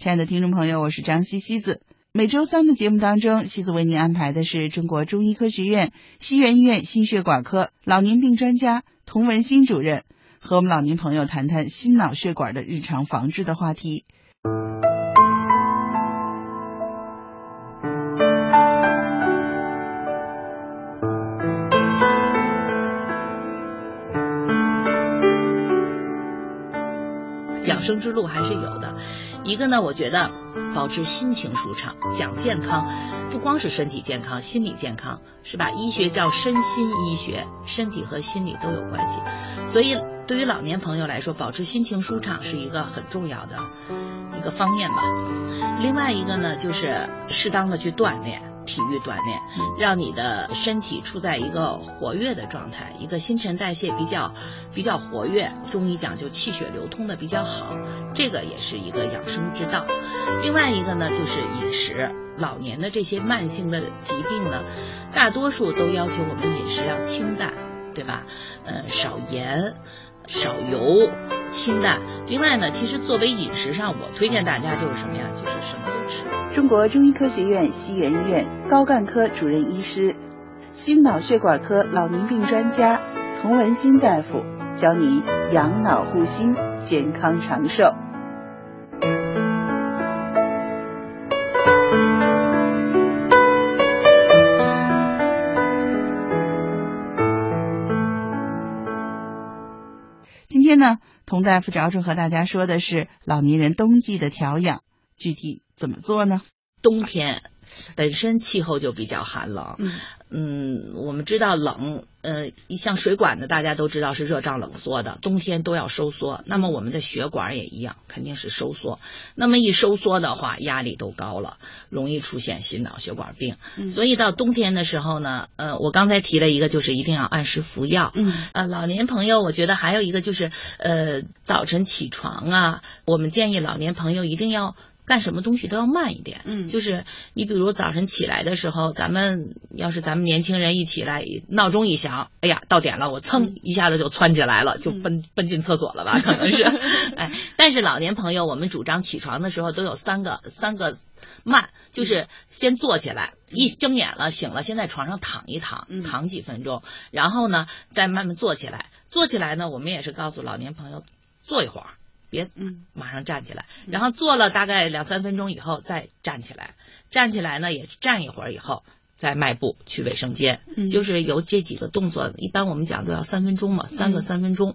亲爱的听众朋友，我是张西西子。每周三的节目当中，西子为您安排的是中国中医科学院西园医院心血管科老年病专家童文新主任和我们老年朋友谈谈心脑血管的日常防治的话题。养生之路还是有的。一个呢，我觉得保持心情舒畅，讲健康，不光是身体健康，心理健康是吧？医学叫身心医学，身体和心理都有关系。所以对于老年朋友来说，保持心情舒畅是一个很重要的一个方面吧。另外一个呢，就是适当的去锻炼。体育锻炼，让你的身体处在一个活跃的状态，一个新陈代谢比较比较活跃。中医讲究气血流通的比较好，这个也是一个养生之道。另外一个呢，就是饮食。老年的这些慢性的疾病呢，大多数都要求我们饮食要清淡，对吧？呃，少盐。少油、清淡。另外呢，其实作为饮食上，我推荐大家就是什么呀？就是什么都吃。中国中医科学院西园医院高干科主任医师、心脑血管科老年病专家童文新大夫教你养脑护心，健康长寿。今天呢，童大夫着重和大家说的是老年人冬季的调养，具体怎么做呢？冬天。本身气候就比较寒冷，嗯，我们知道冷，呃，像水管的大家都知道是热胀冷缩的，冬天都要收缩。那么我们的血管也一样，肯定是收缩。那么一收缩的话，压力都高了，容易出现心脑血管病。所以到冬天的时候呢，呃，我刚才提了一个，就是一定要按时服药。嗯，呃，老年朋友，我觉得还有一个就是，呃，早晨起床啊，我们建议老年朋友一定要。干什么东西都要慢一点，嗯，就是你比如早晨起来的时候，咱们要是咱们年轻人一起来，闹钟一响，哎呀，到点了，我噌一下子就窜起来了，就奔奔进厕所了吧，可能是，哎，但是老年朋友，我们主张起床的时候都有三个三个慢，就是先坐起来，一睁眼了醒了，先在床上躺一躺，躺几分钟，然后呢再慢慢坐起来，坐起来呢，我们也是告诉老年朋友坐一会儿。别，嗯，马上站起来，然后坐了大概两三分钟以后再站起来，站起来呢也站一会儿以后再迈步去卫生间，就是有这几个动作，一般我们讲都要三分钟嘛，三个三分钟。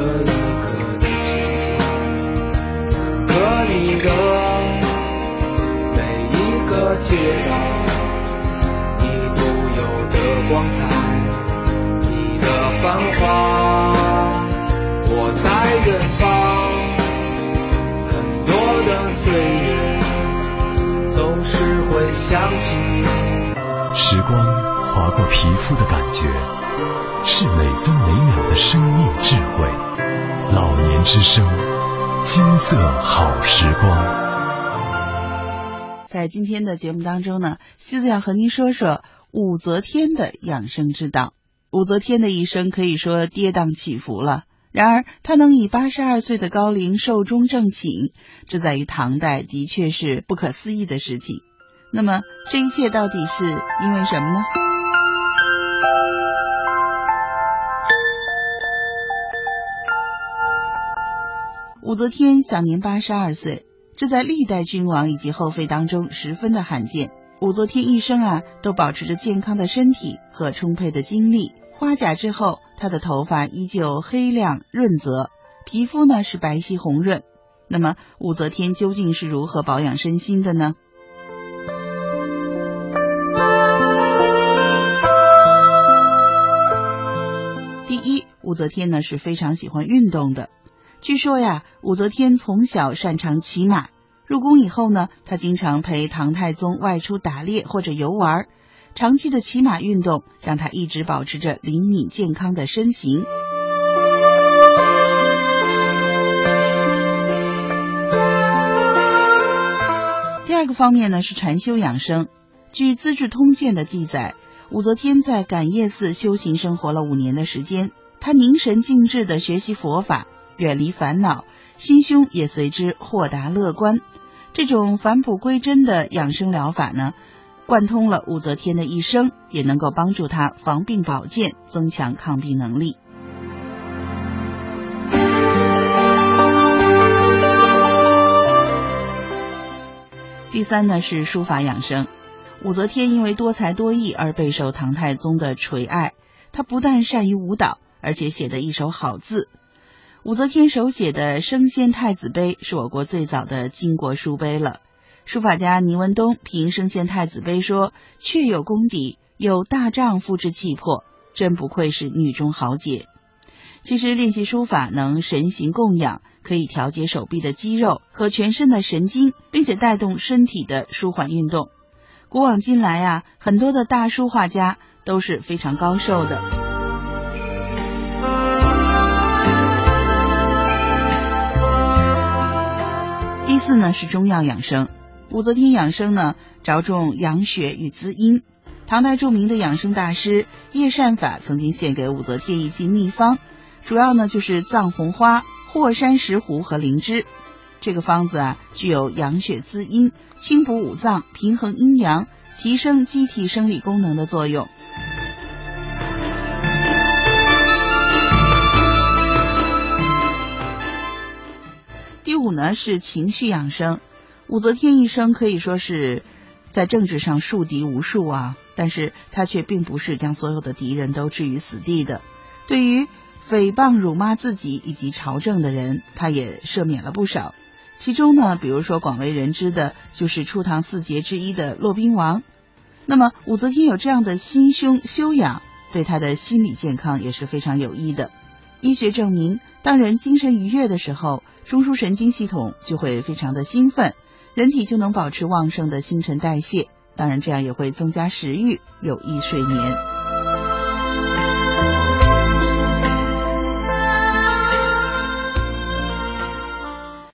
这一刻的情景。此刻你的每一个街道，你独有的光彩，你的繁华，我在远方。很多的岁月总是会想起。时光划过皮肤的感觉，是每分每秒的生命智慧。老年之声，金色好时光。在今天的节目当中呢，西子要和您说说武则天的养生之道。武则天的一生可以说跌宕起伏了。然而，他能以八十二岁的高龄寿终正寝，这在于唐代的确是不可思议的事情。那么，这一切到底是因为什么呢？武则天享年八十二岁，这在历代君王以及后妃当中十分的罕见。武则天一生啊，都保持着健康的身体和充沛的精力。花甲之后，她的头发依旧黑亮润泽，皮肤呢是白皙红润。那么，武则天究竟是如何保养身心的呢？第一，武则天呢是非常喜欢运动的。据说呀，武则天从小擅长骑马。入宫以后呢，她经常陪唐太宗外出打猎或者游玩，长期的骑马运动让她一直保持着灵敏健康的身形。第二个方面呢是禅修养生。据《资治通鉴》的记载，武则天在感业寺修行生活了五年的时间，她凝神静志的学习佛法，远离烦恼，心胸也随之豁达乐观。这种返璞归真的养生疗法呢，贯通了武则天的一生，也能够帮助她防病保健，增强抗病能力。第三呢是书法养生。武则天因为多才多艺而备受唐太宗的垂爱，她不但善于舞蹈，而且写得一手好字。武则天手写的《升仙太子碑》是我国最早的巾帼书碑了。书法家倪文东评《升仙太子碑》说：“确有功底，有大丈夫之气魄，真不愧是女中豪杰。”其实练习书法能神形供养，可以调节手臂的肌肉和全身的神经，并且带动身体的舒缓运动。古往今来啊，很多的大书画家都是非常高寿的。是中药养生，武则天养生呢着重养血与滋阴。唐代著名的养生大师叶善法曾经献给武则天一剂秘方，主要呢就是藏红花、霍山石斛和灵芝。这个方子啊具有养血滋阴、清补五脏、平衡阴阳、提升机体生理功能的作用。第五呢是情绪养生。武则天一生可以说是在政治上树敌无数啊，但是她却并不是将所有的敌人都置于死地的。对于诽谤辱骂自己以及朝政的人，她也赦免了不少。其中呢，比如说广为人知的就是初唐四杰之一的骆宾王。那么武则天有这样的心胸修养，对她的心理健康也是非常有益的。医学证明，当人精神愉悦的时候，中枢神经系统就会非常的兴奋，人体就能保持旺盛的新陈代谢，当然这样也会增加食欲，有益睡眠。